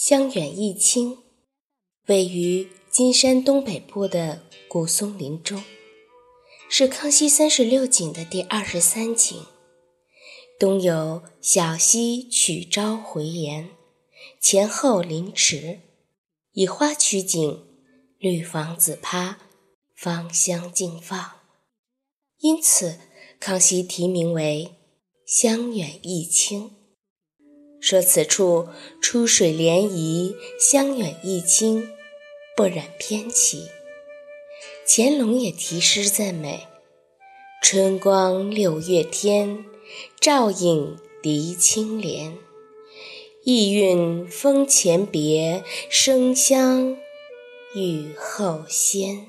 香远益清，位于金山东北部的古松林中，是康熙三十六景的第二十三景。东有小溪曲沼回岩，前后临池，以花取景，绿房子趴，芳香竞放，因此康熙题名为香远益清。说此处出水涟漪，香远益清，不染偏奇。乾隆也题诗赞美：“春光六月天，照影涤清涟。意韵风前别，生香雨后鲜。”